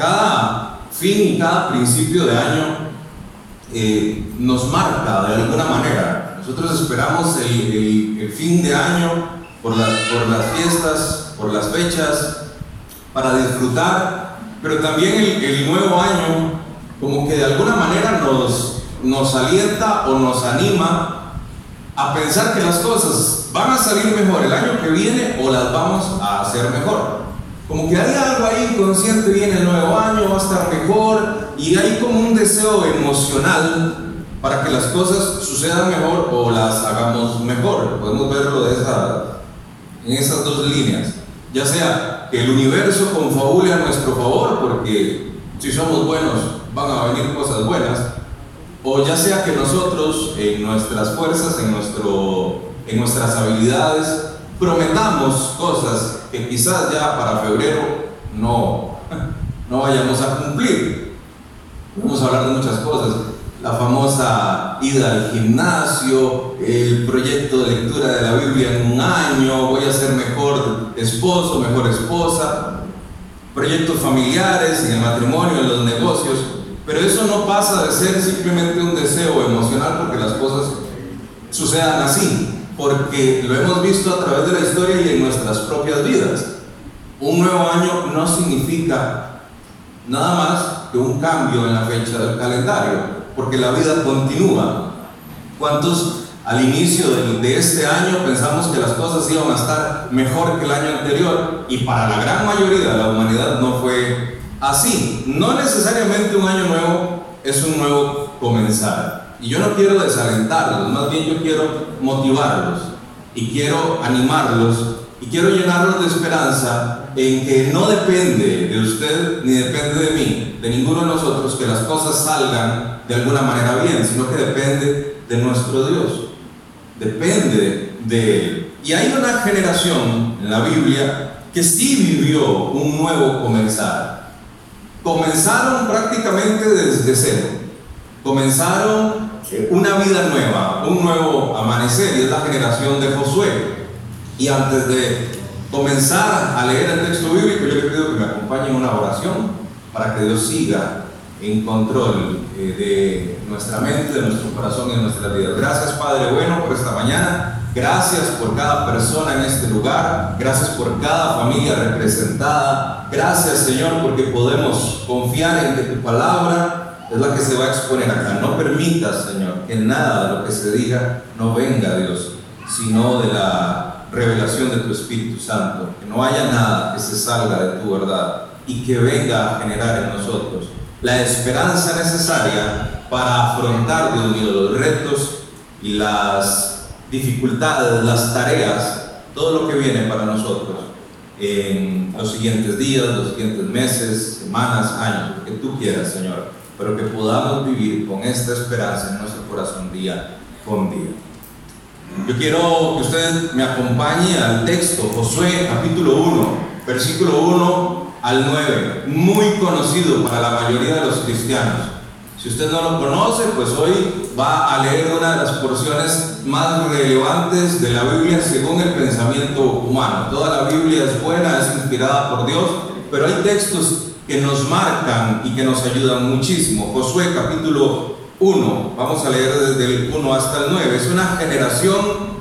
Cada fin y cada principio de año eh, nos marca de alguna manera. Nosotros esperamos el, fin de año por, por las fiestas, por las fechas, para disfrutar, pero también el, nuevo año como que de alguna manera nos, nos alienta o nos anima a pensar que las cosas van a salir mejor el año que viene o las vamos a hacer mejor. Como que hay algo ahí consciente, viene el nuevo año, va a estar mejor y hay como un deseo emocional para que las cosas sucedan mejor o las hagamos mejor. Podemos verlo en esas dos líneas. Ya sea que el universo confabule a nuestro favor, porque si somos buenos van a venir cosas buenas, o ya sea que nosotros en nuestras fuerzas, en, nuestro, en nuestras habilidades, prometamos cosas que quizás ya para febrero no, no vayamos a cumplir. Vamos a hablar de muchas cosas. La famosa ida al gimnasio, el proyecto de lectura de la Biblia en un año, voy a ser mejor esposo, mejor esposa, proyectos familiares, en el matrimonio, en los negocios. Pero eso no pasa de ser simplemente un deseo emocional porque las cosas sucedan así porque lo hemos visto a través de la historia y en nuestras propias vidas. Un nuevo año no significa nada más que un cambio en la fecha del calendario, porque la vida continúa. ¿Cuántos al inicio de, este año pensamos que las cosas iban a estar mejor que el año anterior? Y para la gran mayoría de la humanidad no fue así. No necesariamente un año nuevo es un nuevo comenzar. Y yo no quiero desalentarlos, más bien yo quiero motivarlos y quiero animarlos y quiero llenarlos de esperanza en que no depende de usted ni depende de mí, de ninguno de nosotros, que las cosas salgan de alguna manera bien, sino que depende de nuestro Dios. Depende de Él. Y hay una generación en la Biblia que sí vivió un nuevo comenzar. Comenzaron prácticamente desde cero. Comenzaron una vida nueva, un nuevo amanecer, y es la generación de Josué. Y antes de comenzar a leer el texto bíblico, yo le pido que me acompañe en una oración para que Dios siga en control eh, de nuestra mente, de nuestro corazón y de nuestra vida. Gracias Padre bueno por esta mañana. Gracias por cada persona en este lugar. Gracias por cada familia representada. Gracias Señor porque podemos confiar en que tu palabra es la que se va a exponer acá. No permitas, Señor, que nada de lo que se diga no venga, Dios, sino de la revelación de tu Espíritu Santo. Que no haya nada que se salga de tu verdad y que venga a generar en nosotros la esperanza necesaria para afrontar, Dios mío, los retos y las dificultades, las tareas, todo lo que viene para nosotros en los siguientes días, los siguientes meses, semanas, años, lo que tú quieras, Señor pero que podamos vivir con esta esperanza en nuestro corazón día con día. Yo quiero que usted me acompañe al texto, Josué capítulo 1, versículo 1 al 9, muy conocido para la mayoría de los cristianos. Si usted no lo conoce, pues hoy va a leer una de las porciones más relevantes de la Biblia según el pensamiento humano. Toda la Biblia es buena, es inspirada por Dios, pero hay textos que nos marcan y que nos ayudan muchísimo. Josué capítulo 1, vamos a leer desde el 1 hasta el 9, es una generación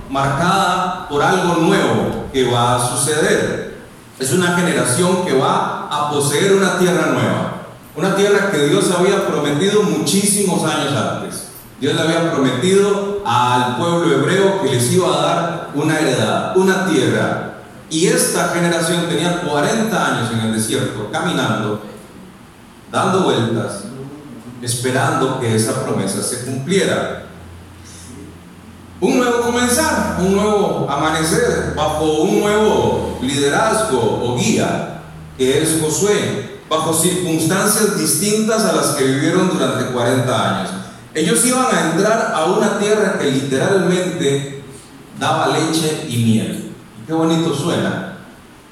marcada por algo nuevo que va a suceder. Es una generación que va a poseer una tierra nueva, una tierra que Dios había prometido muchísimos años antes. Dios le había prometido al pueblo hebreo que les iba a dar una heredad, una tierra y esta generación tenía 40 años en el desierto, caminando, dando vueltas, esperando que esa promesa se cumpliera. Un nuevo comenzar, un nuevo amanecer, bajo un nuevo liderazgo o guía, que es Josué, bajo circunstancias distintas a las que vivieron durante 40 años. Ellos iban a entrar a una tierra que literalmente daba leche y miel. Qué bonito suena.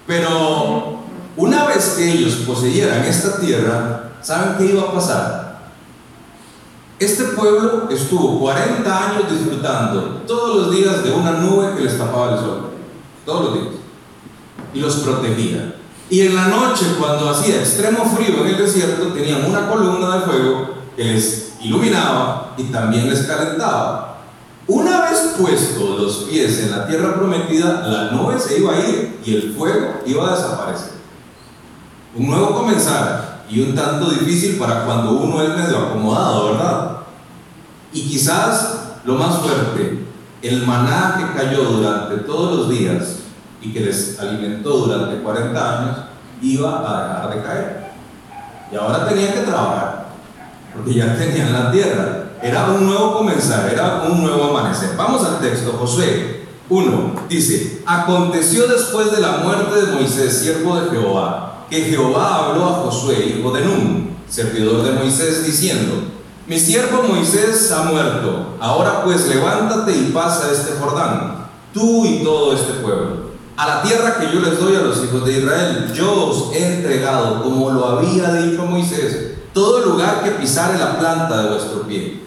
Pero una vez que ellos poseyeran esta tierra, ¿saben qué iba a pasar? Este pueblo estuvo 40 años disfrutando todos los días de una nube que les tapaba el sol. Todos los días. Y los protegía. Y en la noche, cuando hacía extremo frío en el desierto, tenían una columna de fuego que les iluminaba y también les calentaba. Una vez puestos los pies en la tierra prometida, la nube se iba a ir y el fuego iba a desaparecer. Un nuevo comenzar y un tanto difícil para cuando uno es medio acomodado, ¿verdad? Y quizás lo más fuerte, el maná que cayó durante todos los días y que les alimentó durante 40 años, iba a dejar de caer. Y ahora tenían que trabajar, porque ya tenían la tierra. Era un nuevo comenzar, era un nuevo amanecer. Vamos al texto, Josué 1, dice, aconteció después de la muerte de Moisés, siervo de Jehová, que Jehová habló a Josué, hijo de Nun, servidor de Moisés, diciendo, mi siervo Moisés ha muerto, ahora pues levántate y pasa este Jordán, tú y todo este pueblo a la tierra que yo les doy a los hijos de Israel. Yo os he entregado, como lo había dicho Moisés, todo lugar que pisare la planta de vuestro pie,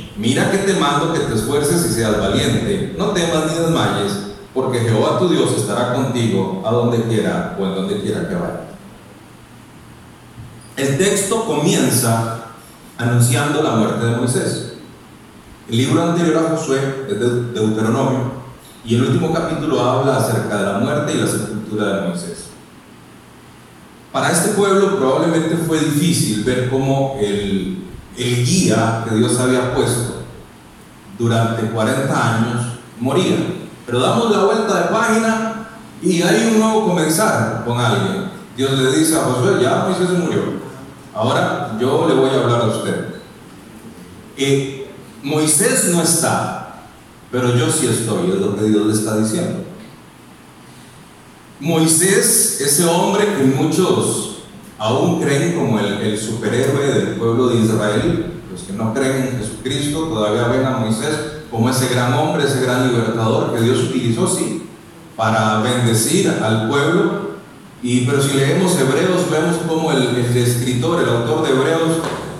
Mira que te mando que te esfuerces y seas valiente. No temas ni desmayes, porque Jehová tu Dios estará contigo a donde quiera o en donde quiera que vaya. El texto comienza anunciando la muerte de Moisés. El libro anterior a Josué es de Deuteronomio y el último capítulo habla acerca de la muerte y la sepultura de Moisés. Para este pueblo probablemente fue difícil ver cómo el, el guía que Dios había puesto durante 40 años moría. Pero damos la vuelta de página y hay un nuevo comenzar con alguien. Dios le dice a Josué, ya Moisés murió. Ahora yo le voy a hablar a usted. Eh, Moisés no está, pero yo sí estoy, es lo que Dios le está diciendo. Moisés, ese hombre que muchos aún creen como el, superhéroe del pueblo de Israel, los que no creen en Jesucristo todavía ven a Moisés como ese gran hombre, ese gran libertador que Dios utilizó, sí, para bendecir al pueblo. Y, pero si leemos Hebreos, vemos como el, el escritor, el autor de Hebreos,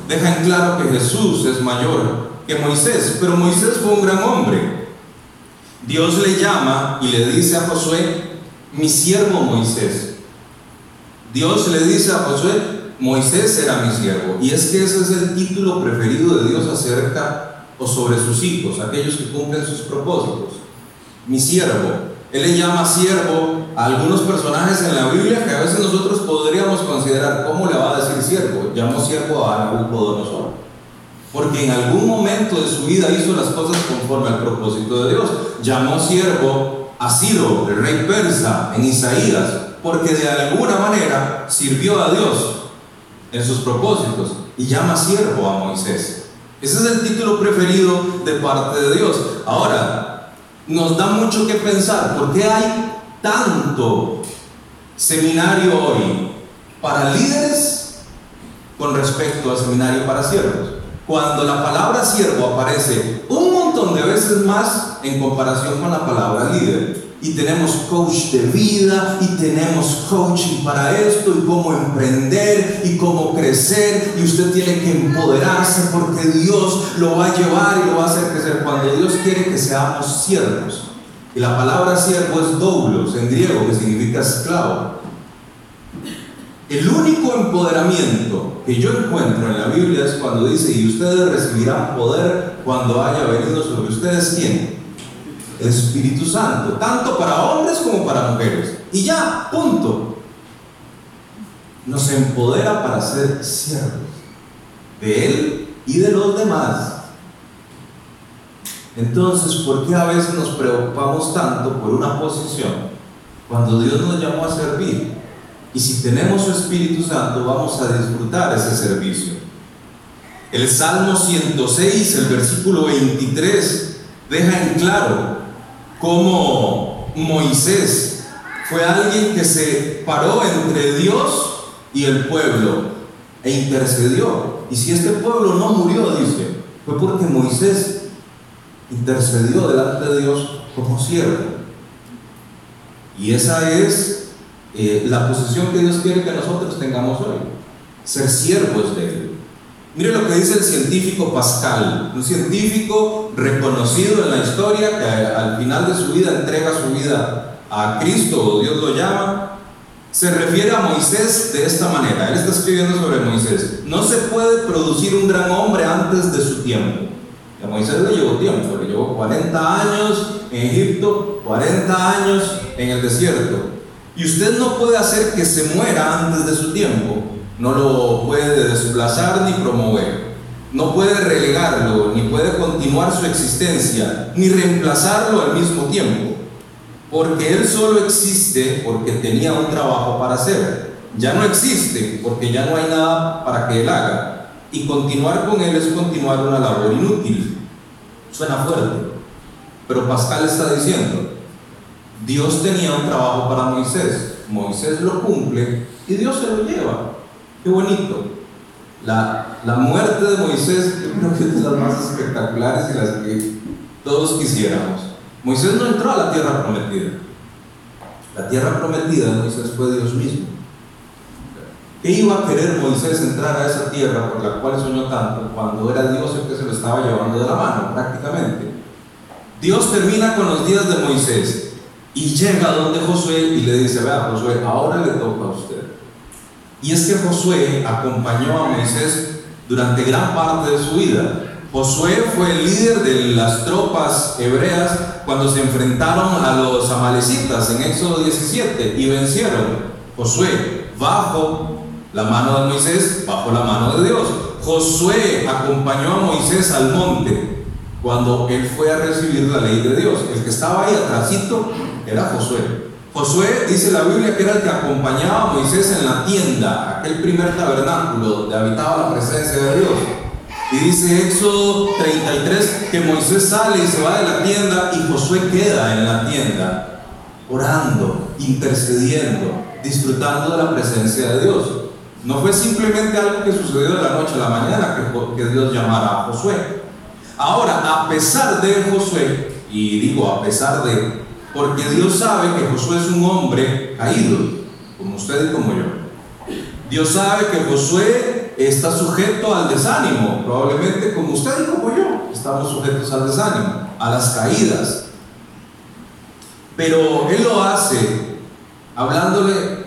deja en claro que Jesús es mayor que Moisés, pero Moisés fue un gran hombre. Dios le llama y le dice a Josué, mi siervo Moisés. Dios le dice a Josué, Moisés era mi siervo. Y es que ese es el título preferido de Dios acerca o sobre sus hijos, aquellos que cumplen sus propósitos. Mi siervo. Él le llama siervo a algunos personajes en la Biblia que a veces nosotros podríamos considerar, ¿cómo le va a decir siervo? Llamó siervo a Nabucodonosor porque en algún momento de su vida hizo las cosas conforme al propósito de Dios. Llamó siervo a Ciro, el rey persa, en Isaías, porque de alguna manera sirvió a Dios en sus propósitos y llama siervo a Moisés. Ese es el título preferido de parte de Dios. Ahora, nos da mucho que pensar, ¿por qué hay tanto seminario hoy para líderes con respecto al seminario para siervos? cuando la palabra siervo aparece un montón de veces más en comparación con la palabra líder. Y tenemos coach de vida y tenemos coaching para esto y cómo emprender y cómo crecer y usted tiene que empoderarse porque Dios lo va a llevar y lo va a hacer crecer cuando Dios quiere que seamos siervos. Y la palabra siervo es doulos en griego que significa esclavo. El único empoderamiento que yo encuentro en la Biblia es cuando dice, y ustedes recibirán poder cuando haya venido sobre ustedes quién? Espíritu Santo, tanto para hombres como para mujeres. Y ya, punto. Nos empodera para ser siervos. de él y de los demás. Entonces, ¿por qué a veces nos preocupamos tanto por una posición cuando Dios nos llamó a servir? Y si tenemos su Espíritu Santo, vamos a disfrutar ese servicio. El Salmo 106, el versículo 23, deja en claro cómo Moisés fue alguien que se paró entre Dios y el pueblo e intercedió. Y si este pueblo no murió, dice, fue porque Moisés intercedió delante de Dios como siervo. Y esa es eh, la posición que Dios quiere que nosotros tengamos hoy, ser siervos de Él. Mire lo que dice el científico Pascal, un científico reconocido en la historia que al final de su vida entrega su vida a Cristo, o Dios lo llama, se refiere a Moisés de esta manera. Él está escribiendo sobre Moisés. No se puede producir un gran hombre antes de su tiempo. A Moisés le llevó tiempo, le llevó 40 años en Egipto, 40 años en el desierto. Y usted no puede hacer que se muera antes de su tiempo no lo puede desplazar ni promover, no puede relegarlo, ni puede continuar su existencia, ni reemplazarlo al mismo tiempo, porque él solo existe porque tenía un trabajo para hacer. Ya no existe porque ya no hay nada para que él haga. Y continuar con él es continuar una labor inútil. Suena fuerte, pero Pascal está diciendo, Dios tenía un trabajo para Moisés, Moisés lo cumple y Dios se lo lleva. Qué bonito. La, la muerte de Moisés, yo creo que es de las más espectaculares y las que todos quisiéramos. Moisés no entró a la tierra prometida. La tierra prometida de Moisés fue Dios mismo. ¿Qué iba a querer Moisés entrar a esa tierra por la cual soñó tanto cuando era Dios el que se lo estaba llevando de la mano, prácticamente? Dios termina con los días de Moisés y llega donde Josué y le dice, vea Josué, ahora le toca a usted. Y es que Josué acompañó a Moisés durante gran parte de su vida. Josué fue el líder de las tropas hebreas cuando se enfrentaron a los amalecitas en Éxodo 17 y vencieron. Josué bajo la mano de Moisés, bajo la mano de Dios. Josué acompañó a Moisés al monte cuando él fue a recibir la ley de Dios. El que estaba ahí atrásito era Josué. Josué dice la Biblia que era el que acompañaba a Moisés en la tienda, aquel primer tabernáculo donde habitaba la presencia de Dios. Y dice Éxodo 33 que Moisés sale y se va de la tienda y Josué queda en la tienda, orando, intercediendo, disfrutando de la presencia de Dios. No fue simplemente algo que sucedió de la noche a la mañana que, que Dios llamara a Josué. Ahora, a pesar de Josué, y digo a pesar de, porque Dios sabe que Josué es un hombre caído, como usted y como yo. Dios sabe que Josué está sujeto al desánimo, probablemente como usted y como yo estamos sujetos al desánimo, a las caídas. Pero Él lo hace hablándole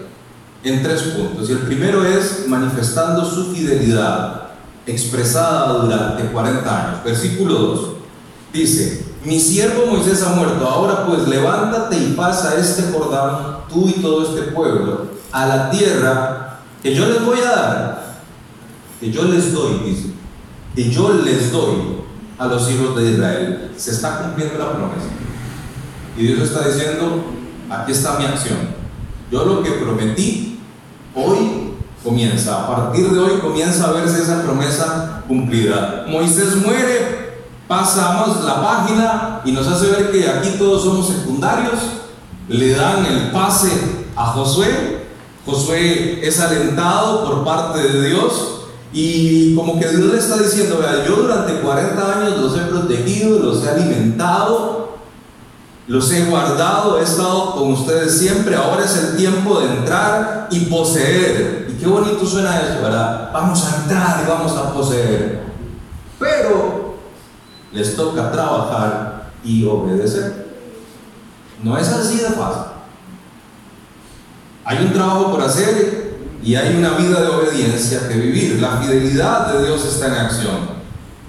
en tres puntos. Y el primero es manifestando su fidelidad expresada durante 40 años. Versículo 2 dice, mi siervo Moisés ha muerto, ahora pues levántate y pasa este Jordán, tú y todo este pueblo, a la tierra que yo les voy a dar, que yo les doy, dice, que yo les doy a los hijos de Israel. Se está cumpliendo la promesa. Y Dios está diciendo, aquí está mi acción. Yo lo que prometí, hoy comienza. A partir de hoy comienza a verse esa promesa cumplida. Moisés muere, pasamos la página y nos hace ver que aquí todos somos secundarios, le dan el pase a Josué, Josué es alentado por parte de Dios y como que Dios le está diciendo, vea, yo durante 40 años los he protegido, los he alimentado, los he guardado, he estado con ustedes siempre, ahora es el tiempo de entrar y poseer. Y qué bonito suena eso, ¿verdad? Vamos a entrar y vamos a poseer. Pero les toca trabajar y obedecer. No es así de fácil. Hay un trabajo por hacer y hay una vida de obediencia que vivir. La fidelidad de Dios está en acción.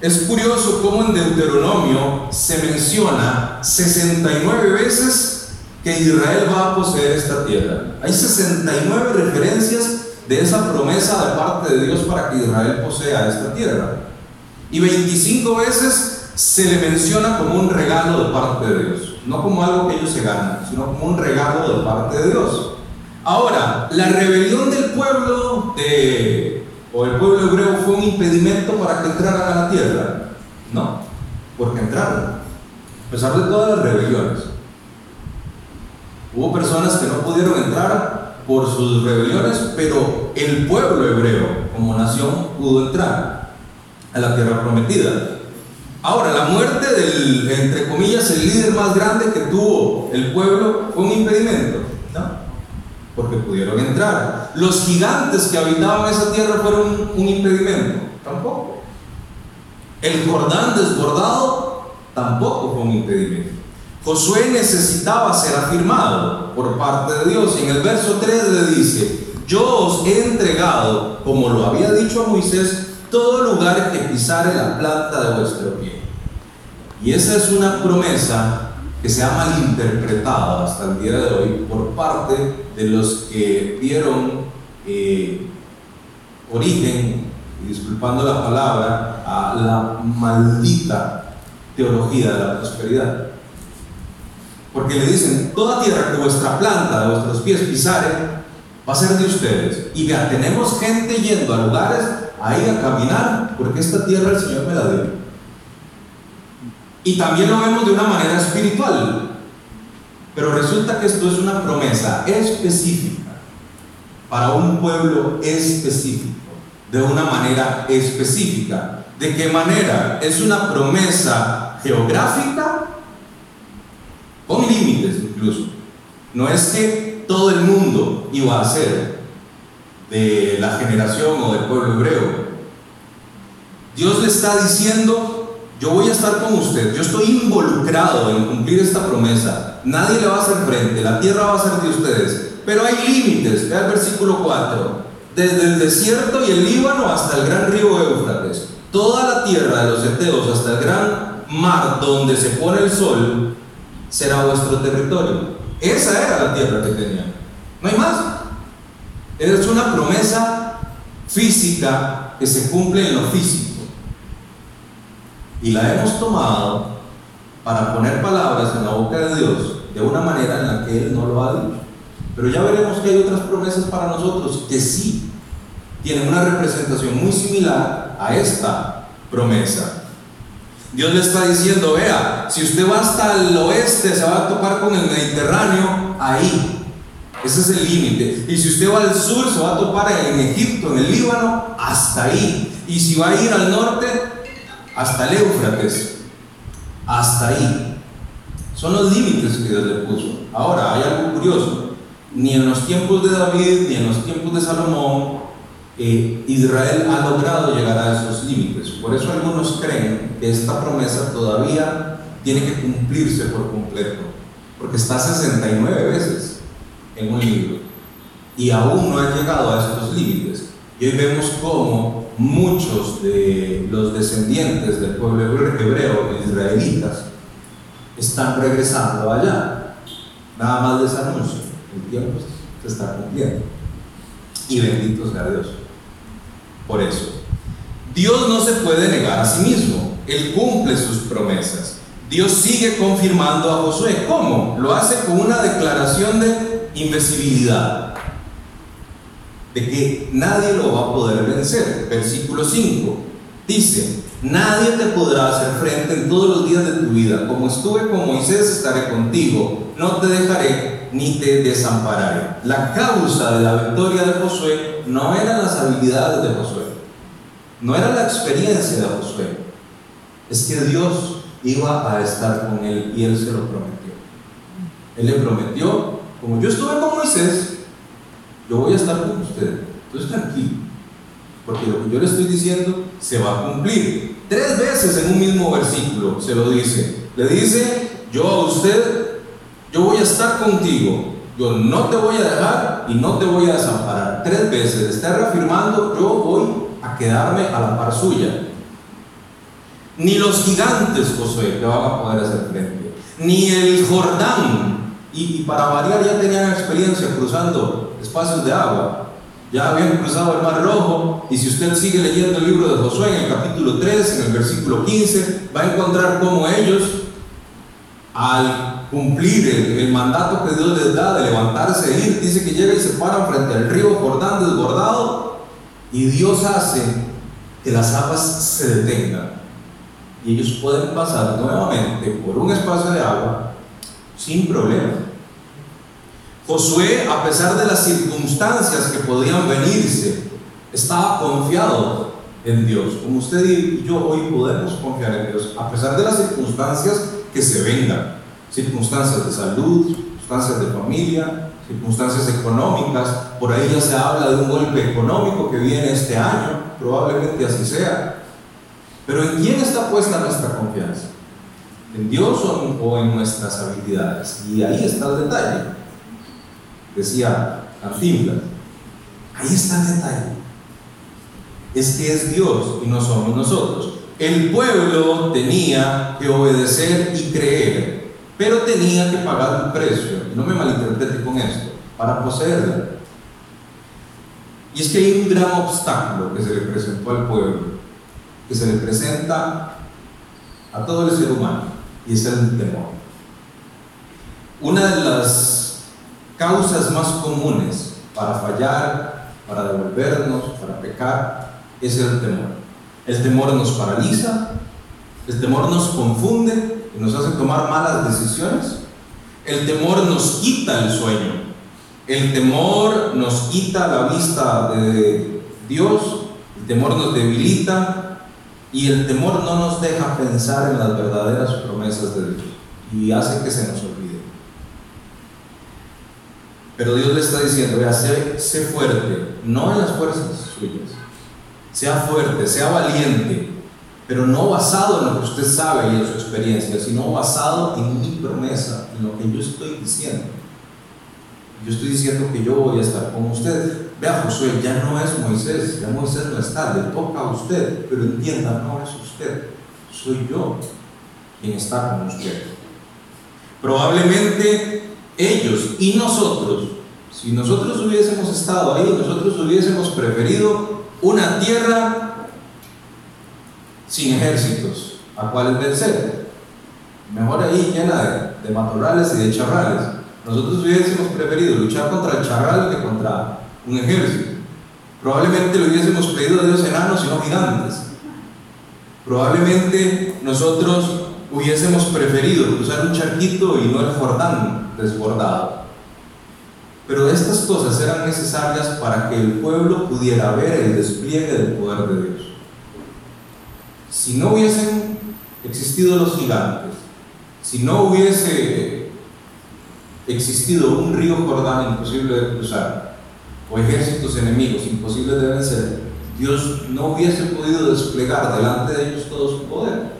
Es curioso cómo en Deuteronomio se menciona 69 veces que Israel va a poseer esta tierra. Hay 69 referencias de esa promesa de parte de Dios para que Israel posea esta tierra. Y 25 veces se le menciona como un regalo de parte de Dios, no como algo que ellos se ganan, sino como un regalo de parte de Dios. Ahora, la rebelión del pueblo de, o el pueblo hebreo fue un impedimento para que entraran a la tierra. No, porque entraron, a pesar de todas las rebeliones. Hubo personas que no pudieron entrar por sus rebeliones, pero el pueblo hebreo como nación pudo entrar a la tierra prometida. Ahora, la muerte del, entre comillas, el líder más grande que tuvo el pueblo fue un impedimento, ¿no? Porque pudieron entrar. Los gigantes que habitaban esa tierra fueron un impedimento, tampoco. El Jordán desbordado tampoco fue un impedimento. Josué necesitaba ser afirmado por parte de Dios. Y en el verso 3 le dice, yo os he entregado, como lo había dicho a Moisés, todo lugar que pisare la planta de vuestro pie. Y esa es una promesa que se ha malinterpretado hasta el día de hoy por parte de los que dieron eh, origen, disculpando la palabra, a la maldita teología de la prosperidad. Porque le dicen, toda tierra que vuestra planta de vuestros pies pisare, va a ser de ustedes. Y ya tenemos gente yendo a lugares ahí a caminar, porque esta tierra el Señor me la dio. Y también lo vemos de una manera espiritual. Pero resulta que esto es una promesa específica para un pueblo específico, de una manera específica. ¿De qué manera? Es una promesa geográfica con límites incluso. No es que todo el mundo iba a ser de la generación o del pueblo hebreo. Dios le está diciendo, yo voy a estar con usted, yo estoy involucrado en cumplir esta promesa, nadie le va a hacer frente, la tierra va a ser de ustedes, pero hay límites, vea el versículo 4, desde el desierto y el Líbano hasta el gran río Éufrates, toda la tierra de los Eteos hasta el gran mar donde se pone el sol, será vuestro territorio. Esa era la tierra que tenían. No hay más. Es una promesa física que se cumple en lo físico. Y la hemos tomado para poner palabras en la boca de Dios de una manera en la que Él no lo ha dicho. Pero ya veremos que hay otras promesas para nosotros que sí tienen una representación muy similar a esta promesa. Dios le está diciendo, vea, si usted va hasta el oeste, se va a topar con el Mediterráneo, ahí. Ese es el límite. Y si usted va al sur, se va a topar en Egipto, en el Líbano, hasta ahí. Y si va a ir al norte, hasta el Éufrates, hasta ahí. Son los límites que Dios le puso. Ahora, hay algo curioso. Ni en los tiempos de David, ni en los tiempos de Salomón, eh, Israel ha logrado llegar a esos límites. Por eso algunos creen que esta promesa todavía tiene que cumplirse por completo, porque está 69 veces en un libro y aún no han llegado a estos límites. Y hoy vemos cómo muchos de los descendientes del pueblo hebreo, israelitas, están regresando allá. Nada más les anuncio, el tiempo se está cumpliendo. Y bendito sea Dios. Por eso, Dios no se puede negar a sí mismo. Él cumple sus promesas. Dios sigue confirmando a Josué. ¿Cómo? Lo hace con una declaración de invisibilidad. De que nadie lo va a poder vencer. Versículo 5. Dice, nadie te podrá hacer frente en todos los días de tu vida. Como estuve con Moisés, estaré contigo. No te dejaré ni te desampararé. La causa de la victoria de Josué no eran las habilidades de Josué, no era la experiencia de Josué, es que Dios iba a estar con él y él se lo prometió. Él le prometió, como yo estuve con Moisés, yo voy a estar con usted. Entonces tranquilo, porque lo que yo le estoy diciendo se va a cumplir. Tres veces en un mismo versículo se lo dice. Le dice, yo a usted yo voy a estar contigo, yo no te voy a dejar y no te voy a desamparar. Tres veces está reafirmando, yo voy a quedarme a la par suya. Ni los gigantes, Josué, te van a poder hacer frente. Ni el Jordán. Y, para variar ya tenían experiencia cruzando espacios de agua. ya habían cruzado el Mar Rojo, y si usted sigue leyendo el libro de Josué en el capítulo 3, en el versículo 15, va a encontrar cómo ellos, al cumplir el, mandato que Dios les da de levantarse e ir, dice que llega y se paran frente al río Jordán desbordado, y Dios hace que las aguas se detengan, y ellos pueden pasar nuevamente por un espacio de agua sin problema. Josué, a pesar de las circunstancias que podían venirse, estaba confiado en Dios. Como usted y yo hoy podemos confiar en Dios, a pesar de las circunstancias que se vengan. Circunstancias de salud, circunstancias de familia, circunstancias económicas. Por ahí ya se habla de un golpe económico que viene este año, probablemente así sea. Pero ¿en quién está puesta nuestra confianza? ¿En Dios o en nuestras habilidades? Y ahí está el detalle decía Cantinflas. Ahí está el detalle. Es que es Dios y no somos nosotros. El pueblo tenía que obedecer y creer, pero tenía que pagar un precio. no me malinterprete con esto, para poseerla. Y es que hay un gran obstáculo que se le presentó al pueblo, que se le presenta a todo el ser humano, y es el temor. Una de las causas más comunes para fallar, para devolvernos, para pecar, es el temor. El temor nos paraliza, el temor nos confunde y nos hace tomar malas decisiones. El temor nos quita el sueño. El temor nos quita la vista de Dios. El temor nos debilita y el temor no nos deja pensar en las verdaderas promesas de Dios y hace que se nos olvide. Pero Dios le está diciendo, vea, sé, sé fuerte, no en las fuerzas suyas. Sea fuerte, sea valiente, pero no basado en lo que usted sabe y en su experiencia, sino basado en mi promesa, en lo que yo estoy diciendo. Yo estoy diciendo que yo voy a estar con usted. Vea, Josué, ya no es Moisés, ya Moisés no está, le toca a usted, pero entienda, no es usted, soy yo quien está con usted. Probablemente ellos y nosotros, si nosotros hubiésemos estado ahí, nosotros hubiésemos preferido una tierra sin ejércitos, a cuales vencer. Mejor ahí llena de, matorrales y de charrales. Nosotros hubiésemos preferido luchar contra el charral que contra un ejército. Probablemente lo hubiésemos pedido a Dios enanos y no gigantes. Probablemente nosotros hubiésemos preferido cruzar un charquito y no el Jordán, desbordado. Pero estas cosas eran necesarias para que el pueblo pudiera ver el despliegue del poder de Dios. Si no hubiesen existido los gigantes, si no hubiese existido un río Jordán imposible de cruzar, o ejércitos enemigos imposibles de vencer, Dios no hubiese podido desplegar delante de ellos todo su poder.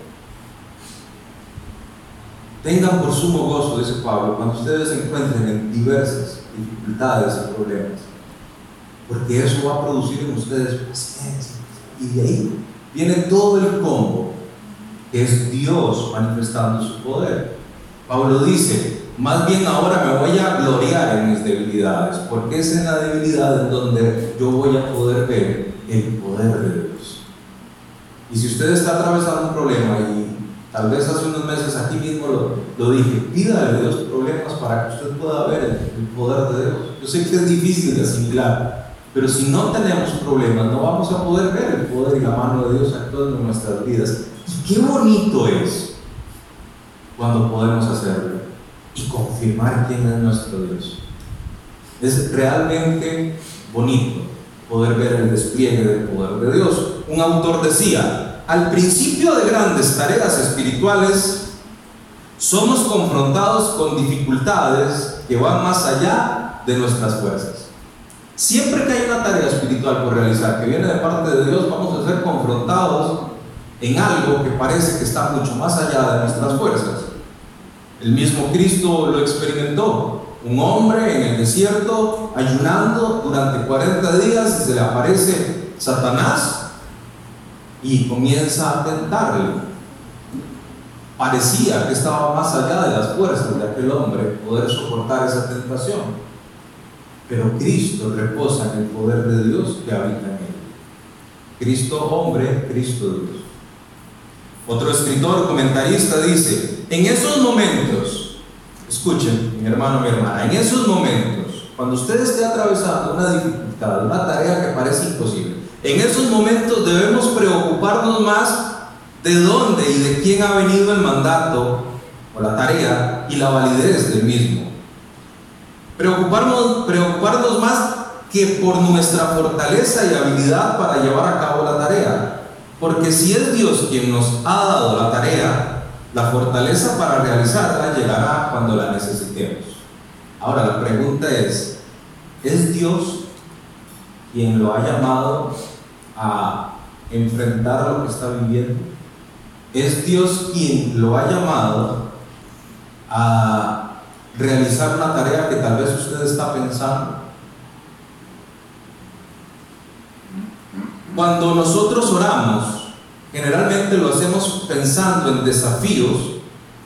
Tengan por sumo gozo, dice Pablo, cuando ustedes se encuentren en diversas dificultades y problemas, porque eso va a producir en ustedes paciencia. Y de ahí viene todo el combo, que es Dios manifestando su poder. Pablo dice, más bien ahora me voy a gloriar en mis debilidades, porque es en la debilidad en donde yo voy a poder ver el poder de Dios. Y si usted está atravesando un problema y Tal vez hace unos meses aquí mismo lo, dije, pídale a Dios problemas para que usted pueda ver el, poder de Dios. Yo sé que es difícil de asimilar, pero si no tenemos problemas no vamos a poder ver el poder y la mano de Dios actuando en nuestras vidas. Y qué bonito es cuando podemos hacerlo y confirmar quién es nuestro Dios. Es realmente bonito poder ver el despliegue del poder de Dios. Un autor decía, al principio de grandes tareas espirituales, somos confrontados con dificultades que van más allá de nuestras fuerzas. Siempre que hay una tarea espiritual por realizar que viene de parte de Dios, vamos a ser confrontados en algo que parece que está mucho más allá de nuestras fuerzas. El mismo Cristo lo experimentó. Un hombre en el desierto ayunando durante 40 días y se le aparece Satanás y comienza a tentarle. Parecía que estaba más allá de las fuerzas de aquel hombre poder soportar esa tentación. pero Cristo reposa en el poder de Dios que habita en él. Cristo hombre, Cristo Dios. Otro escritor, comentarista dice, en esos momentos, escuchen, mi hermano, mi hermana, en esos momentos, cuando usted esté atravesando una dificultad, una tarea que parece imposible, en esos momentos debemos preocuparnos más de dónde y de quién ha venido el mandato o la tarea y la validez del mismo. Preocuparnos, preocuparnos más que por nuestra fortaleza y habilidad para llevar a cabo la tarea. Porque si es Dios quien nos ha dado la tarea, la fortaleza para realizarla llegará cuando la necesitemos. Ahora la pregunta es, ¿es Dios quien lo ha llamado a enfrentar lo que está viviendo? ¿Es Dios quien lo ha llamado a realizar una tarea que tal vez usted está pensando. Cuando nosotros oramos, generalmente lo hacemos pensando en desafíos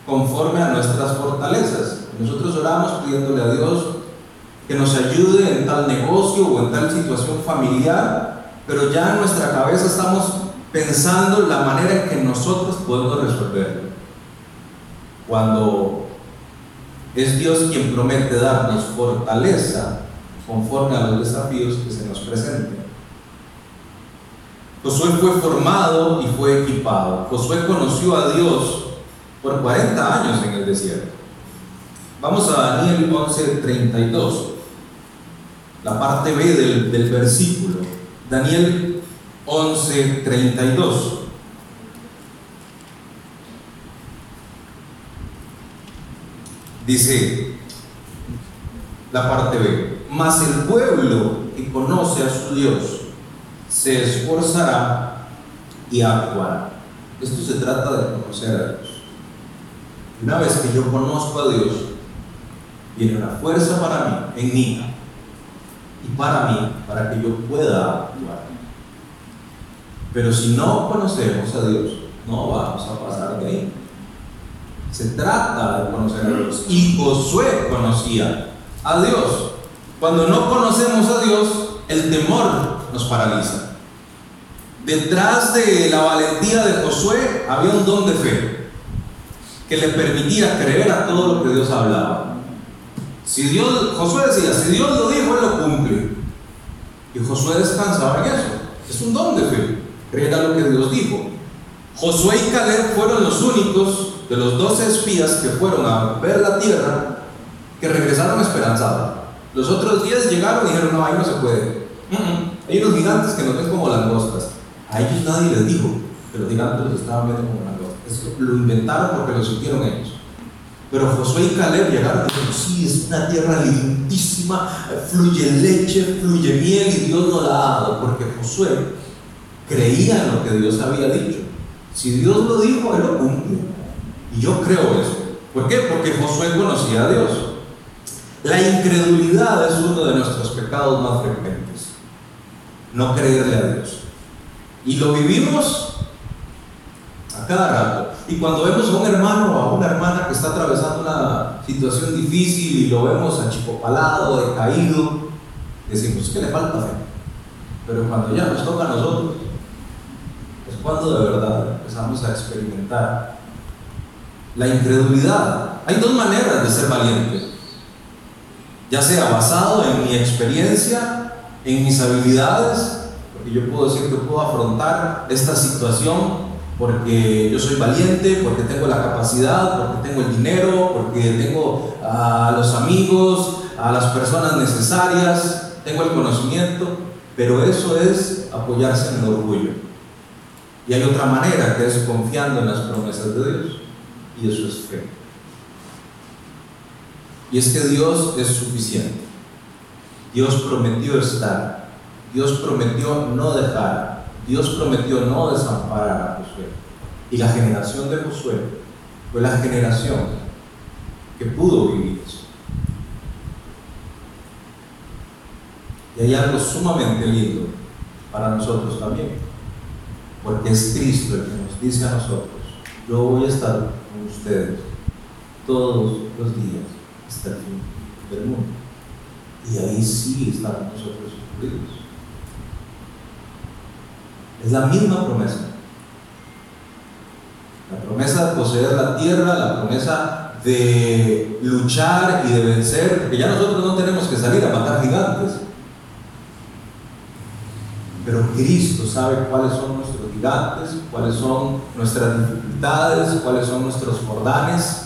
conforme a nuestras fortalezas. Nosotros oramos pidiéndole a Dios que nos ayude en tal negocio o en tal situación familiar, pero ya en nuestra cabeza estamos pensando la manera en que nosotros podemos resolverlo. Cuando es Dios quien promete darnos fortaleza conforme a los desafíos que se nos presenten. Josué fue formado y fue equipado. Josué conoció a Dios por 40 años en el desierto. Vamos a Daniel 11:32, la parte B del, del versículo. Daniel 11:32. Dice la parte B, mas el pueblo que conoce a su Dios se esforzará y actuará. Esto se trata de conocer a Dios. Una vez que yo conozco a Dios, viene una fuerza para mí, en mí, para mí, para que yo pueda actuar. Pero si no conocemos a Dios, no vamos a pasar de ahí. Se trata de conocer a Dios. Y Josué conocía a Dios. Cuando no conocemos a Dios, el temor nos paraliza. Detrás de la valentía de Josué había un don de fe que le permitía creer a todo lo que Dios hablaba. Si Dios, Josué decía, si Dios lo dijo, Él lo cumple. Y Josué descansaba en eso. Es un don de fe, creer a lo que Dios dijo. Josué y Caleb fueron los únicos de los doce espías que fueron a ver la tierra que regresaron esperanzados. Los otros diez llegaron y dijeron, no, ahí no se puede. Hay unos gigantes que nos ven como langostas. A ellos nadie les dijo que los gigantes los estaban viendo como langostas. lo inventaron porque lo sintieron ellos. Pero Josué y Caleb llegaron y dijeron, sí, es una tierra lindísima, fluye leche, fluye miel y Dios nos la ha dado. Porque Josué creía en lo que Dios había dicho. Si Dios lo dijo, Él lo cumple. Y yo creo eso. ¿Por qué? Porque Josué conocía a Dios. La incredulidad es uno de nuestros pecados más frecuentes. No creerle a Dios. Y lo vivimos a cada rato. Y cuando vemos a un hermano o a una hermana que está atravesando una situación difícil y lo vemos achicopalado, decaído, decimos que le falta fe. Pero cuando ya nos toca a nosotros, es cuando de verdad empezamos a experimentar la incredulidad. Hay dos maneras de ser valiente, ya sea basado en mi experiencia, en mis habilidades, porque yo puedo decir que puedo afrontar esta situación porque yo soy valiente, porque tengo la capacidad, porque tengo el dinero, porque tengo a los amigos, a las personas necesarias, tengo el conocimiento, pero eso es apoyarse en el orgullo. Y hay otra manera que es confiando en las promesas de Dios y eso es fe. Y es que Dios es suficiente. Dios prometió estar. Dios prometió no dejar. Dios prometió no desamparar a Josué. Y la generación de Josué fue la generación que pudo vivir eso. Y hay algo sumamente lindo para nosotros también. Porque es Cristo el que nos dice a nosotros, yo voy a estar ustedes todos los días hasta el fin del mundo. Y ahí sí estamos nosotros incluidos. Es la misma promesa. La promesa de poseer la tierra, la promesa de luchar y de vencer, porque ya nosotros no tenemos que salir a matar gigantes. Pero Cristo sabe cuáles son nuestros gigantes, cuáles son nuestras dificultades, cuáles son nuestros jordanes.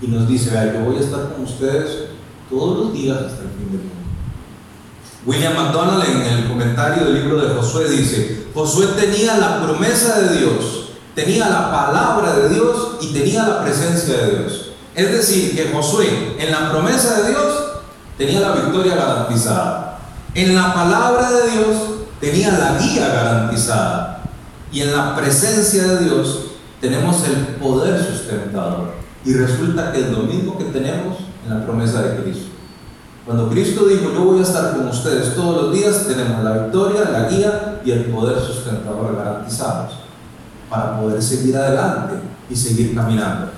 Y nos dice, vea, yo voy a estar con ustedes todos los días hasta el fin del mundo. William McDonald en el comentario del libro de Josué dice, Josué tenía la promesa de Dios, tenía la palabra de Dios y tenía la presencia de Dios. Es decir, que Josué en la promesa de Dios tenía la victoria garantizada. En la palabra de Dios tenía la guía garantizada. Y en la presencia de Dios tenemos el poder sustentador. Y resulta que es lo mismo que tenemos en la promesa de Cristo. Cuando Cristo dijo, yo voy a estar con ustedes todos los días, tenemos la victoria, la guía y el poder sustentador garantizados para poder seguir adelante y seguir caminando.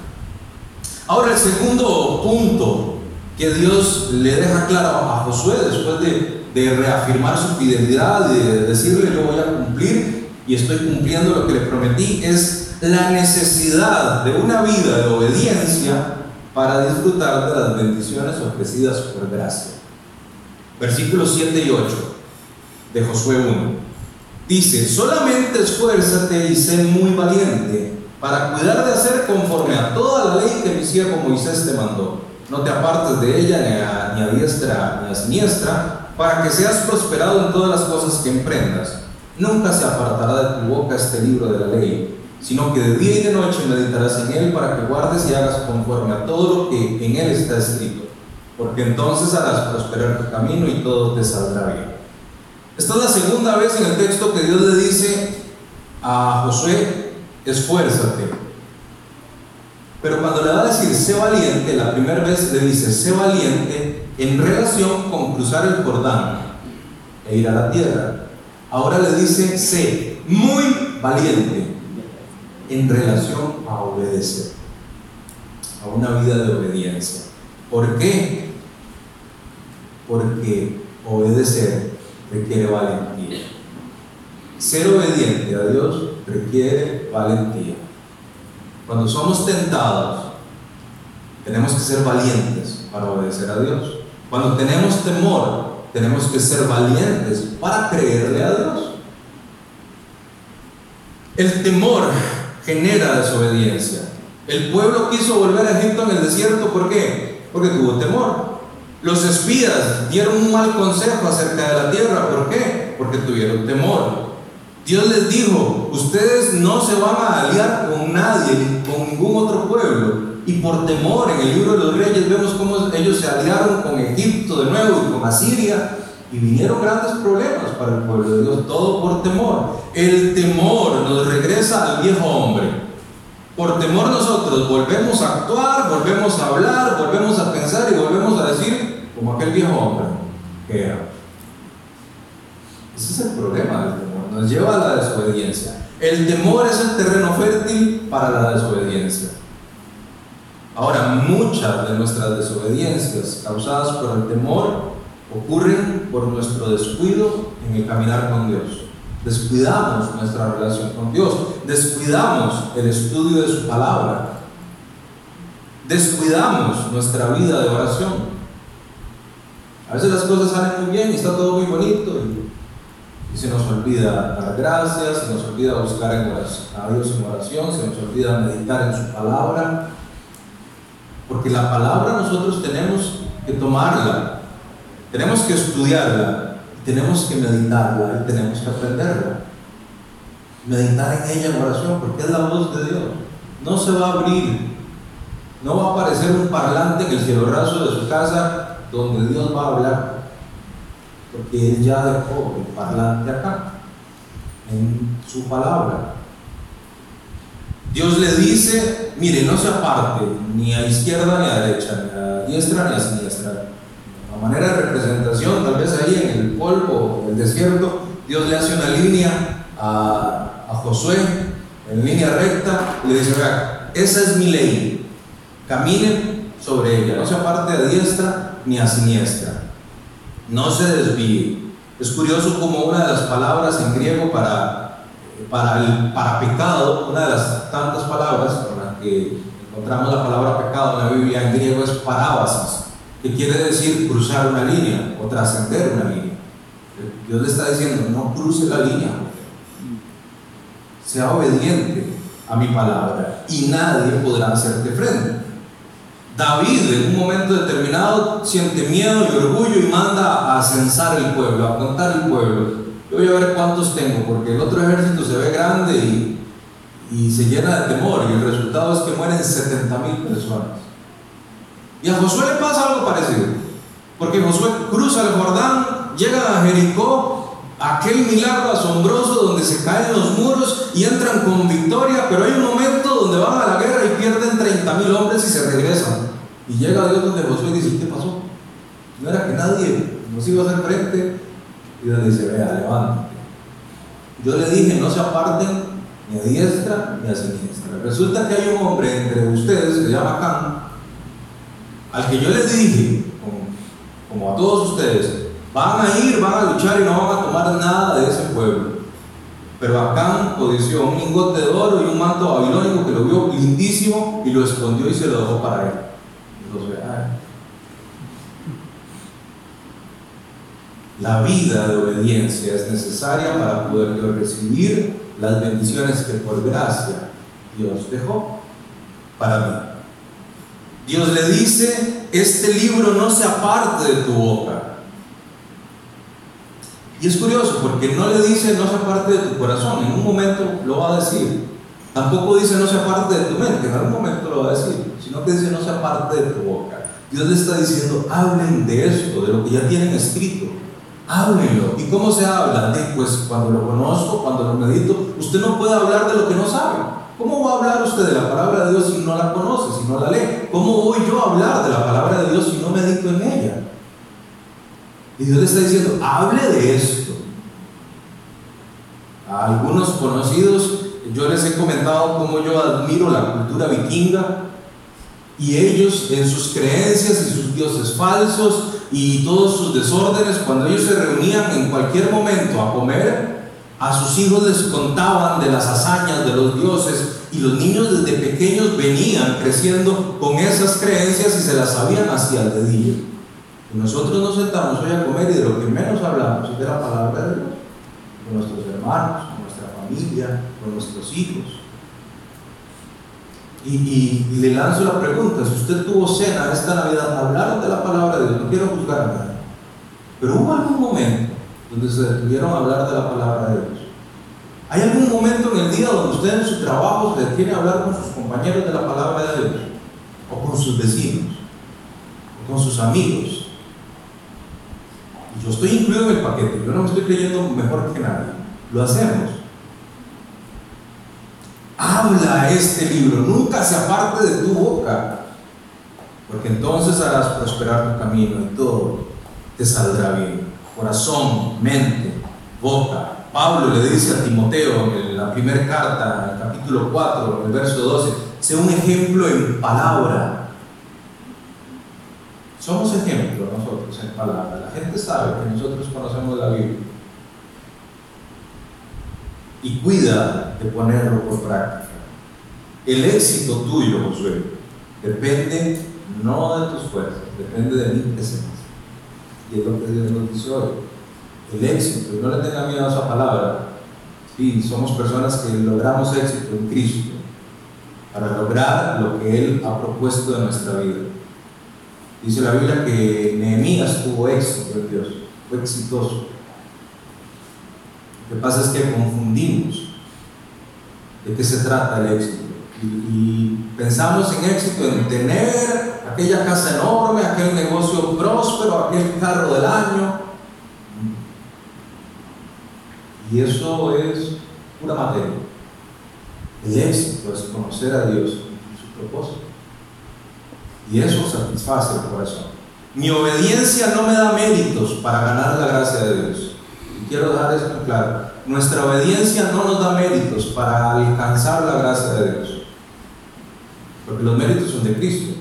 Ahora el segundo punto que Dios le deja claro a Josué después de, de reafirmar su fidelidad, de decirle yo voy a cumplir y estoy cumpliendo lo que le prometí, es la necesidad de una vida de obediencia para disfrutar de las bendiciones ofrecidas por gracia. Versículos 7 y 8 de Josué 1. Dice, solamente esfuérzate y sé muy valiente para cuidar de hacer conforme a toda la ley que mi siervo Moisés te mandó. No te apartes de ella ni a, ni a diestra ni a siniestra, para que seas prosperado en todas las cosas que emprendas. Nunca se apartará de tu boca este libro de la ley sino que de día y de noche meditarás en él para que guardes y hagas conforme a todo lo que en él está escrito, porque entonces harás prosperar tu camino y todo te saldrá bien. Esta es la segunda vez en el texto que Dios le dice a Josué, esfuérzate. Pero cuando le va a decir sé valiente, la primera vez le dice sé valiente en relación con cruzar el Jordán e ir a la tierra. Ahora le dice sé muy valiente en relación a obedecer, a una vida de obediencia. ¿Por qué? Porque obedecer requiere valentía. Ser obediente a Dios requiere valentía. Cuando somos tentados, tenemos que ser valientes para obedecer a Dios. Cuando tenemos temor, tenemos que ser valientes para creerle a Dios. El temor genera desobediencia. El pueblo quiso volver a Egipto en el desierto, ¿por qué? Porque tuvo temor. Los espías dieron un mal consejo acerca de la tierra, ¿por qué? Porque tuvieron temor. Dios les dijo, ustedes no se van a aliar con nadie, con ningún otro pueblo. Y por temor, en el libro de los reyes vemos cómo ellos se aliaron con Egipto de nuevo y con Asiria y vinieron grandes problemas para el pueblo de Dios, todo por temor. El temor nos regresa al viejo hombre. Por temor nosotros volvemos a actuar, volvemos a hablar, volvemos a pensar y volvemos a decir como aquel viejo hombre que era. Ese es el problema del temor, nos lleva a la desobediencia. El temor es el terreno fértil para la desobediencia. Ahora, muchas de nuestras desobediencias causadas por el temor ocurren por nuestro descuido en el caminar con Dios. Descuidamos nuestra relación con Dios, descuidamos el estudio de su palabra, descuidamos nuestra vida de oración. A veces las cosas salen muy bien y está todo muy bonito y, se nos olvida dar gracias, se nos olvida buscar a Dios en oración, se nos olvida meditar en su palabra, porque la palabra nosotros tenemos que tomarla tenemos que estudiarla, tenemos que meditarla y tenemos que aprenderla. Meditar en ella en oración, porque es la voz de Dios. No se va a abrir, no va a aparecer un parlante en el cielo raso de su casa donde Dios va a hablar, porque Él ya dejó el parlante acá, en su palabra. Dios le dice, mire, no se aparte ni a izquierda ni a derecha, ni a diestra ni a siniestra manera de representación, tal vez ahí en el polvo, en el desierto, Dios le hace una línea a, Josué en línea recta y le dice, vea, esa es mi ley, caminen sobre ella, no se aparte a diestra ni a siniestra. No se desvíe. Es curioso como una de las palabras en griego para, para, el, para pecado, una de las tantas palabras con las que encontramos la palabra pecado en la Biblia en griego es parábasis, que quiere decir cruzar una línea o trascender una línea. Dios le está diciendo, no cruce la línea, sea obediente a mi palabra y nadie podrá hacerte frente. David en un momento determinado siente miedo y orgullo y manda a censar el pueblo, a contar el pueblo. Yo voy a ver cuántos tengo, porque el otro ejército se ve grande y, y se llena de temor y el resultado es que mueren 70 mil personas. Y a Josué le pasa algo parecido, porque Josué cruza el Jordán, llega a Jericó, aquel milagro asombroso donde se caen los muros y entran con victoria, pero hay un momento donde van a la guerra y pierden 30 mil hombres y se regresan. Y llega Dios donde Josué dice, ¿qué pasó? No era que nadie nos iba a hacer frente. Y Dios dice, vea, levántate. Yo le dije, no se aparten ni a diestra ni a siniestra. Resulta que hay un hombre entre ustedes que se llama Can, al que yo les dije, como, a todos ustedes, van a ir, van a luchar y no van a tomar nada de ese pueblo. Pero Acán codició un lingote de oro y un manto babilónico que lo vio lindísimo y lo escondió y se lo dejó para él. La vida de obediencia es necesaria para poder recibir las bendiciones que por gracia Dios dejó para mí. Dios le dice, este libro no se aparte de tu boca. Y es curioso porque no le dice no se aparte de tu corazón, en un momento lo va a decir. Tampoco dice no se aparte de tu mente, en algún momento lo va a decir, sino que dice no se aparte de tu boca. Dios le está diciendo, hablen de esto, de lo que ya tienen escrito. Háblenlo. ¿Y cómo se habla? Pues cuando lo conozco, cuando lo medito, usted no puede hablar de lo que no sabe. ¿Cómo va a hablar usted de la palabra de Dios si no la conoce, si no la lee? ¿Cómo voy yo a hablar de la palabra de Dios si no medito en ella? Y Dios le está diciendo, hable de esto. A algunos conocidos, yo les he comentado cómo yo admiro la cultura vikinga, y ellos en sus creencias y sus dioses falsos y todos sus desórdenes, cuando ellos se reunían en cualquier momento a comer, a sus hijos les contaban de las hazañas de los dioses y los niños desde pequeños venían creciendo con esas creencias y se las sabían hacia el dedillo. Y nosotros nos sentamos hoy a comer y de lo que menos hablamos es de la palabra de Dios, con nuestros hermanos, con nuestra familia, con nuestros hijos. Y, le lanzo la pregunta, si usted tuvo cena esta Navidad, hablaron de la palabra de Dios, no quiero juzgar a nadie, pero hubo algún momento donde se detuvieron a hablar de la palabra de Dios. ¿Hay algún momento en el día donde usted en su trabajo se detiene a hablar con sus compañeros de la palabra de Dios? ¿O con sus vecinos? ¿O con sus amigos? yo estoy incluido en el paquete, yo no me estoy creyendo mejor que nadie. Lo hacemos habla este libro, nunca se aparte de tu boca, porque entonces harás prosperar tu camino y todo te saldrá bien. Corazón, mente, boca. Pablo le dice a Timoteo en la primera carta, en el capítulo 4, el verso 12, sé un ejemplo en palabra. Somos ejemplo nosotros en palabra. La gente sabe que nosotros conocemos la Biblia y cuida de ponerlo por práctica. El éxito tuyo, Josué, depende no de tus fuerzas, depende de mi presencia. Y es lo que Dios nos dice hoy. El éxito, y no le tenga miedo a esa palabra, sí, somos personas que logramos éxito en Cristo para lograr lo que Él ha propuesto en nuestra vida. Dice la Biblia que Nehemías tuvo éxito en Dios, fue exitoso. Lo que pasa es que confundimos de qué se trata el éxito. Y, pensamos en éxito en tener aquella casa enorme, aquel negocio próspero, aquel carro del año. Y eso es pura materia. El éxito es conocer a Dios y su propósito. Y eso satisface el corazón. Mi obediencia no me da méritos para ganar la gracia de Dios quiero dejar esto claro. Nuestra obediencia no nos da méritos para alcanzar la gracia de Dios. Porque los méritos son de Cristo.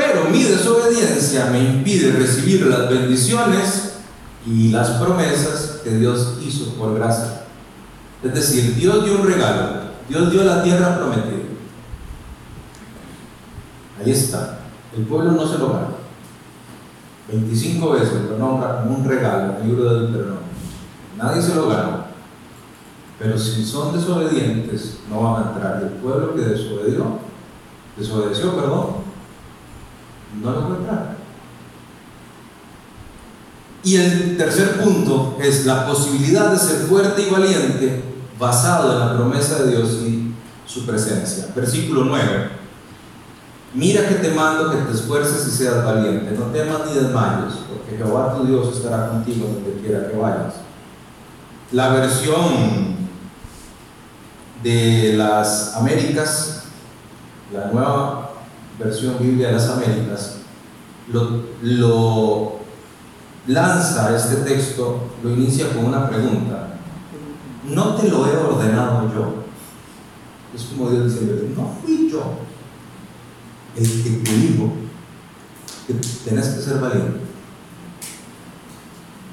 Pero mi desobediencia me impide recibir las bendiciones y las promesas que Dios hizo por gracia. Es decir, Dios dio un regalo, Dios dio la tierra prometida. Ahí está. El pueblo no se lo gana. 25 veces lo nombra como un regalo en el libro de Deuteronomio. Nadie se lo gana. Pero si son desobedientes, no van a entrar. El pueblo que desobedió, desobedeció, perdón, no lo entrar. Y el tercer punto es la posibilidad de ser fuerte y valiente basado en la promesa de Dios y su presencia. Versículo 9. Mira que te mando que te esfuerces y seas valiente, no temas ni desmayes, porque Jehová tu Dios estará contigo donde quiera que vayas. La versión de las Américas, la nueva versión Biblia de las Américas, lo, lanza este texto, lo inicia con una pregunta. No te lo he ordenado yo. Es como Dios dice, no fui yo el que te dijo que tenés que ser valiente.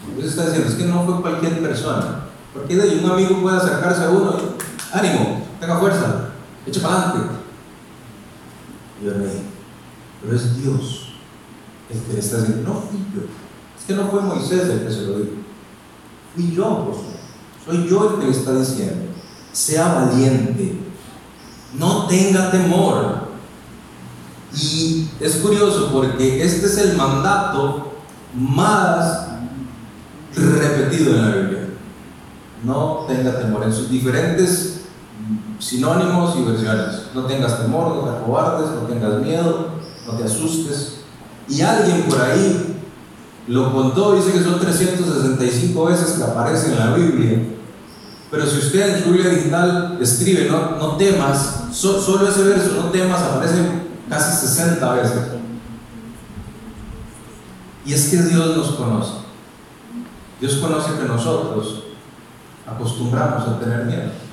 Entonces está diciendo, es que no fue cualquier persona. Porque de un amigo puede acercarse a uno y, ánimo, tenga fuerza, echa para adelante. Le pero es Dios el que le está diciendo, no fui yo. Es que no fue Moisés el que se lo dijo. Fui yo, Josué. Soy yo el que le está diciendo, sea valiente, no tenga temor, y es curioso porque este es el mandato más repetido en la Biblia. No tenga temor en sus diferentes sinónimos y versiones. No tengas temor, no te acobardes, no tengas miedo, no te asustes. Y alguien por ahí lo contó, dice que son 365 veces que aparece en la Biblia. Pero si usted en su Biblia digital escribe, no, no temas, solo ese verso, no temas, aparece casi 60 veces. Y es que Dios nos conoce. Dios conoce que nosotros acostumbramos a tener miedo.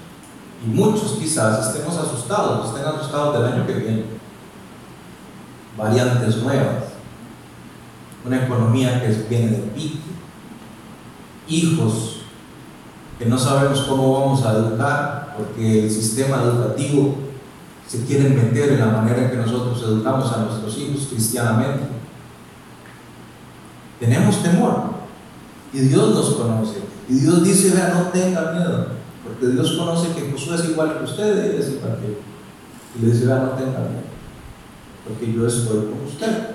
Y muchos quizás estemos asustados, estén asustados del año que viene. Variantes nuevas. Una economía que viene de pique. Hijos que no sabemos cómo vamos a educar porque el sistema educativo se quieren meter en la manera en que nosotros educamos a nuestros hijos cristianamente. Tenemos temor. Y Dios nos conoce. Y Dios dice, vea, no tenga miedo. Porque Dios conoce que Josué es igual que usted y es igual que Y le dice, no tenga miedo. Porque yo estoy con usted.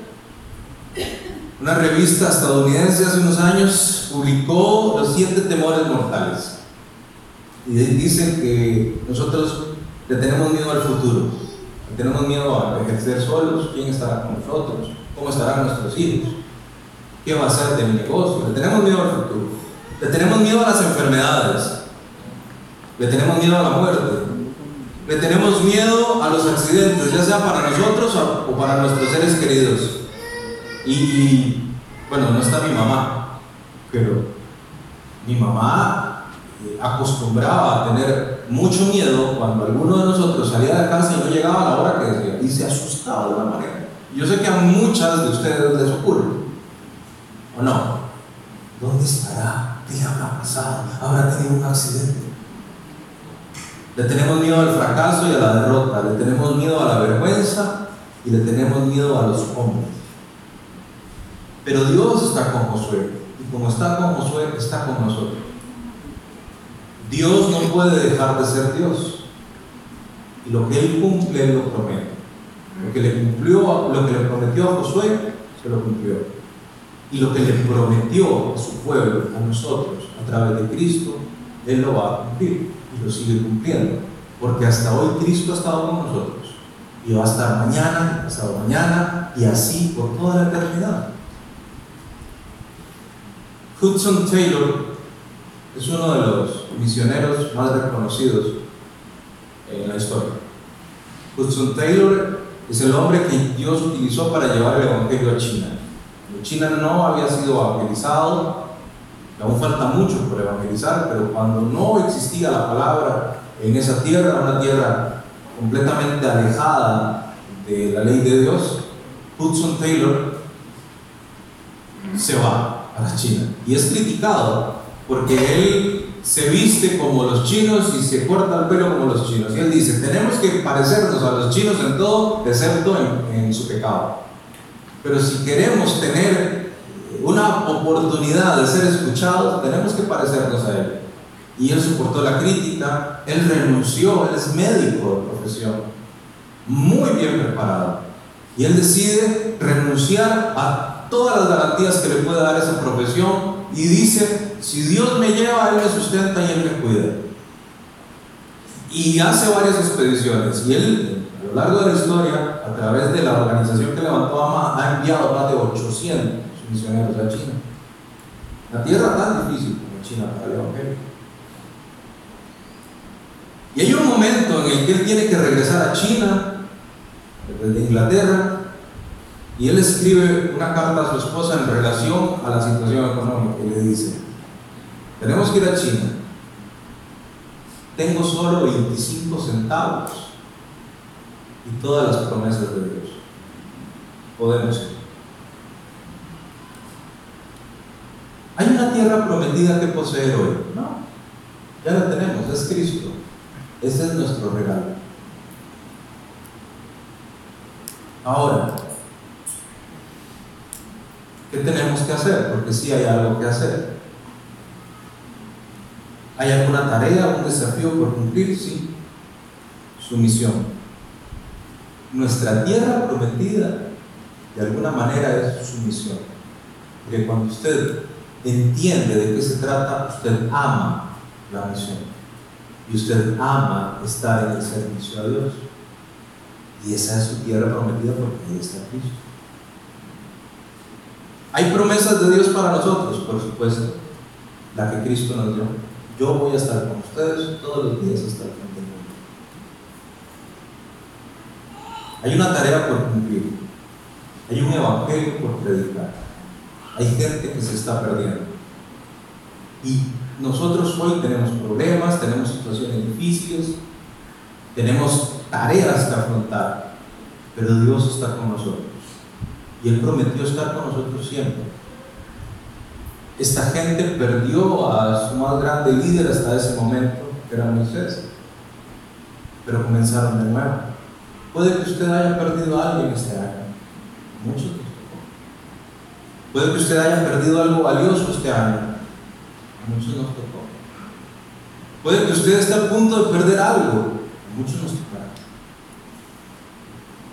Una revista estadounidense hace unos años publicó los siete temores mortales. Y dicen que nosotros le tenemos miedo al futuro, le tenemos miedo a ejercer solos, quién estará con nosotros, cómo estarán nuestros hijos, qué va a ser del negocio, le tenemos miedo al futuro, le tenemos miedo a las enfermedades, le tenemos miedo a la muerte, le tenemos miedo a los accidentes, ya sea para nosotros o para nuestros seres queridos. Y, bueno, no está mi mamá, pero mi mamá eh, acostumbraba a tener mucho miedo cuando alguno de nosotros salía de casa y no llegaba a la hora que decía, y se asustaba de una manera. Yo sé que a muchas de ustedes les ocurre, ¿o no? ¿Dónde estará? ¿Qué habrá pasado? ¿Habrá tenido un accidente? Le tenemos miedo al fracaso y a la derrota, le tenemos miedo a la vergüenza y le tenemos miedo a los hombres. Pero Dios está con Josué, y como está con Josué, está con nosotros. Dios no puede dejar de ser Dios. Y lo que Él cumple, lo promete. Lo que le cumplió, lo que le prometió a Josué, se lo cumplió. Y lo que le prometió a su pueblo, a nosotros, a través de Cristo, Él lo va a cumplir y lo sigue cumpliendo. Porque hasta hoy Cristo ha estado con nosotros. Y va a estar mañana, pasado mañana, y así por toda la eternidad. Hudson Taylor es uno de los misioneros más reconocidos en la historia. Hudson Taylor es el hombre que Dios utilizó para llevar el Evangelio a China. China no había sido evangelizado, aún falta mucho por evangelizar, pero cuando no existía la palabra en esa tierra, una tierra completamente alejada de la ley de Dios, Hudson Taylor se va a la China y es criticado porque él se viste como los chinos y se corta el pelo como los chinos. Y él dice, tenemos que parecernos a los chinos en todo, excepto en, en su pecado. Pero si queremos tener una oportunidad de ser escuchados, tenemos que parecernos a él. Y él soportó la crítica, él renunció, él es médico de profesión, muy bien preparado. Y él decide renunciar a todas las garantías que le puede dar esa profesión y dice, si Dios me lleva, Él me sustenta y Él me cuida. Y hace varias expediciones. Y Él, a lo largo de la historia, a través de la organización que levantó AMA, ha enviado más de 800 misioneros a China. La tierra tan difícil como China para el Evangelio. Y hay un momento en el que Él tiene que regresar a China, desde Inglaterra, y él escribe una carta a su esposa en relación a la situación económica y le dice, tenemos que ir a China. Tengo solo 25 centavos y todas las promesas de Dios. Podemos ir. ¿Hay una tierra prometida que poseer hoy? No. Ya la tenemos, es Cristo. Ese es nuestro regalo. Ahora, ¿Qué tenemos que hacer? Porque sí hay algo que hacer. ¿Hay alguna tarea, un desafío por cumplir? Sí. Su misión. Nuestra tierra prometida, de alguna manera, es su misión. Porque cuando usted entiende de qué se trata, usted ama la misión. Y usted ama estar en el servicio a Dios. Y esa es su tierra prometida porque ahí está Cristo. Hay promesas de Dios para nosotros, por supuesto, la que Cristo nos dio. Yo voy a estar con ustedes todos los días hasta el fin del mundo. Hay una tarea por cumplir. Hay un evangelio por predicar. Hay gente que se está perdiendo. Y nosotros hoy tenemos problemas, tenemos situaciones difíciles, tenemos tareas que afrontar, pero Dios está con nosotros. Y Él prometió estar con nosotros siempre. Esta gente perdió a su más grande líder hasta ese momento, que era Moisés. Pero comenzaron de nuevo. Puede que usted haya perdido a alguien este año. Muchos. Puede que usted haya perdido algo valioso este año. A muchos nos tocó. Puede que usted esté a punto de perder algo. A muchos nos tocó.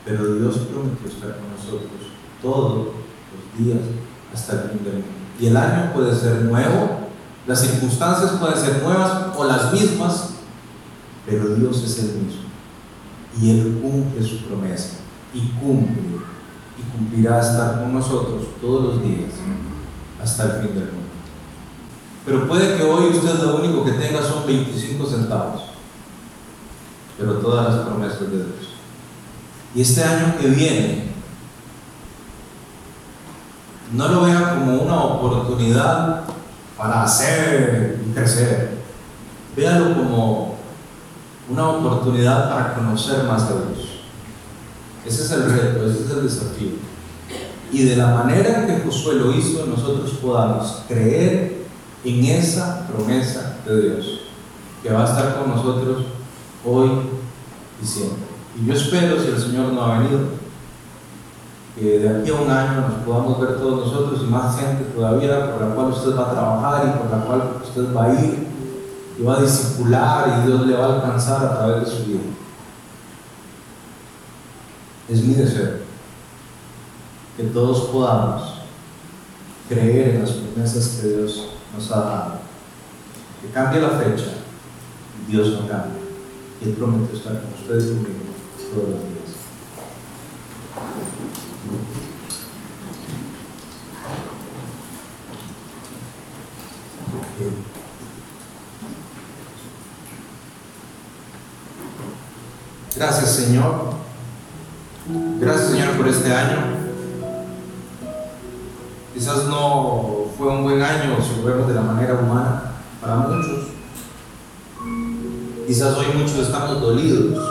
Pero Dios prometió estar con nosotros todos los días hasta el fin del mundo. Y el año puede ser nuevo, las circunstancias pueden ser nuevas o las mismas, pero Dios es el mismo. Y Él cumple su promesa y cumple y cumplirá estar con nosotros todos los días hasta el fin del mundo. Pero puede que hoy usted lo único que tenga son 25 centavos, pero todas las promesas de Dios. Y este año que viene no lo vea como una oportunidad para hacer y crecer. Véalo como una oportunidad para conocer más a Dios. Ese es el reto, ese es el desafío. Y de la manera que Josué lo hizo, nosotros podamos creer en esa promesa de Dios, que va a estar con nosotros hoy y siempre. Y yo espero, si el Señor no ha venido, que de aquí a un año nos podamos ver todos nosotros y más gente todavía por la cual usted va a trabajar y por la cual usted va a ir y va a discipular y Dios le va a alcanzar a través de su vida. Es mi deseo que todos podamos creer en las promesas que Dios nos ha dado. Que cambie la fecha, Dios no cambia. Y Él promete estar con ustedes conmigo todos los días. Gracias Señor. Este año. Quizás no fue un buen año si lo vemos de la manera humana para muchos. Quizás hoy muchos estamos dolidos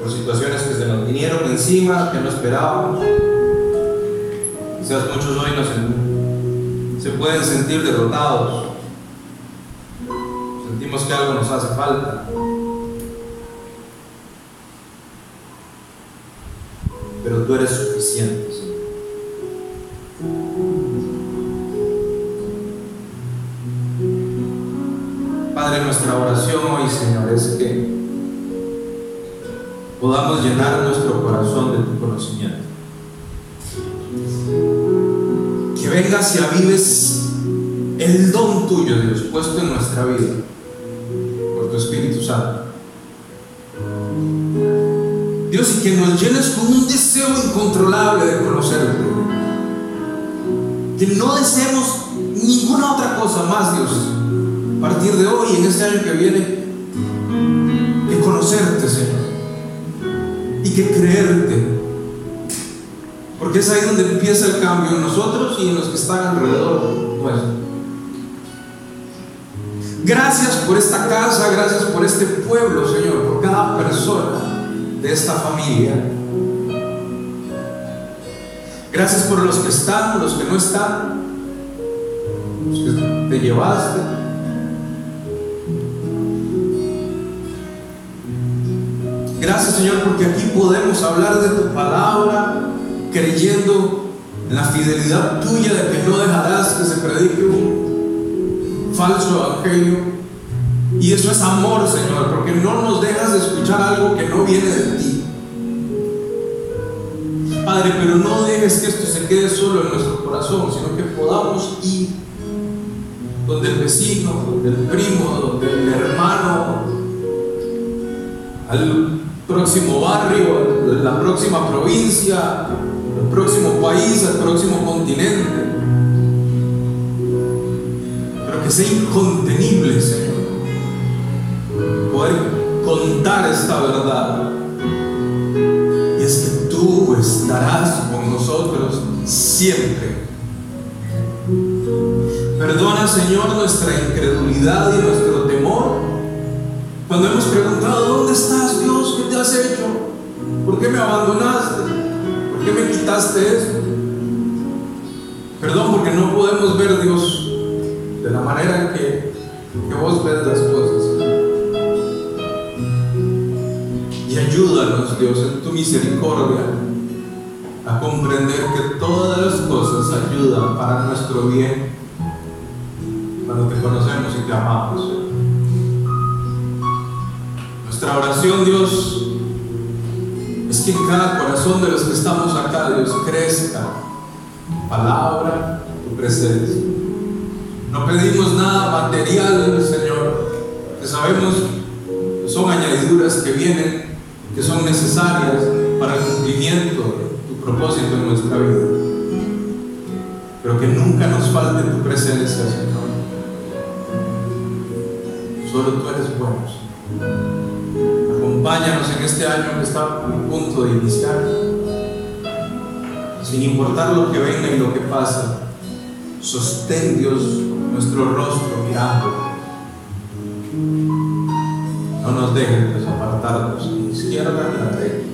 por situaciones que se nos vinieron encima, que no esperábamos. Quizás muchos hoy nos, se pueden sentir derrotados. Sentimos que algo nos hace falta. Pero tú eres suficiente. Padre, nuestra oración hoy, Señor, es que podamos llenar nuestro corazón de tu conocimiento. Que vengas y avives el don tuyo, Dios, puesto en nuestra vida Y que nos llenes con un deseo incontrolable de conocerte. Que no deseemos ninguna otra cosa más, Dios, a partir de hoy, en este año que viene, que conocerte, Señor y que creerte. Porque es ahí donde empieza el cambio en nosotros y en los que están alrededor. Gracias por esta casa, gracias por este pueblo, Señor, por cada persona de esta familia. Gracias por los que están, los que no están, los que te llevaste, Gracias Señor porque aquí podemos hablar de tu palabra creyendo en la fidelidad tuya de que no dejarás que se predique un falso evangelio. Y eso es amor, Señor, porque no nos dejas de escuchar algo que no viene de ti. Padre, pero no dejes que esto se quede solo en nuestro corazón, sino que podamos ir donde el vecino, donde el primo, donde el hermano, al próximo barrio, la próxima provincia, el próximo país, el próximo continente. Pero que sea incontenible, Señor, esta verdad. Y es que tú estarás con nosotros siempre. Perdona, Señor, nuestra incredulidad y nuestro temor cuando hemos preguntado, ¿dónde estás Dios? ¿Qué te has hecho? ¿Por qué me abandonaste? ¿Por qué me quitaste eso? Perdón porque no podemos ver Dios de la manera que, que vos ves las cosas. Dios en tu misericordia a comprender que todas las cosas ayudan para nuestro bien cuando te conocemos y te amamos. Nuestra oración, Dios, es que en cada corazón de los que estamos acá, Dios, crezca tu palabra, tu presencia. No pedimos nada material, Señor, que sabemos que son añadiduras que vienen, que son necesarias para el cumplimiento de tu propósito en nuestra vida. Pero que nunca nos falte tu presencia, Señor. Solo tú eres bueno. Acompáñanos en este año que está a punto de iniciar. Sin importar lo que venga y lo que pasa, sostén Dios nuestro rostro mirando. No nos dejen desapartarnos ni izquierda ni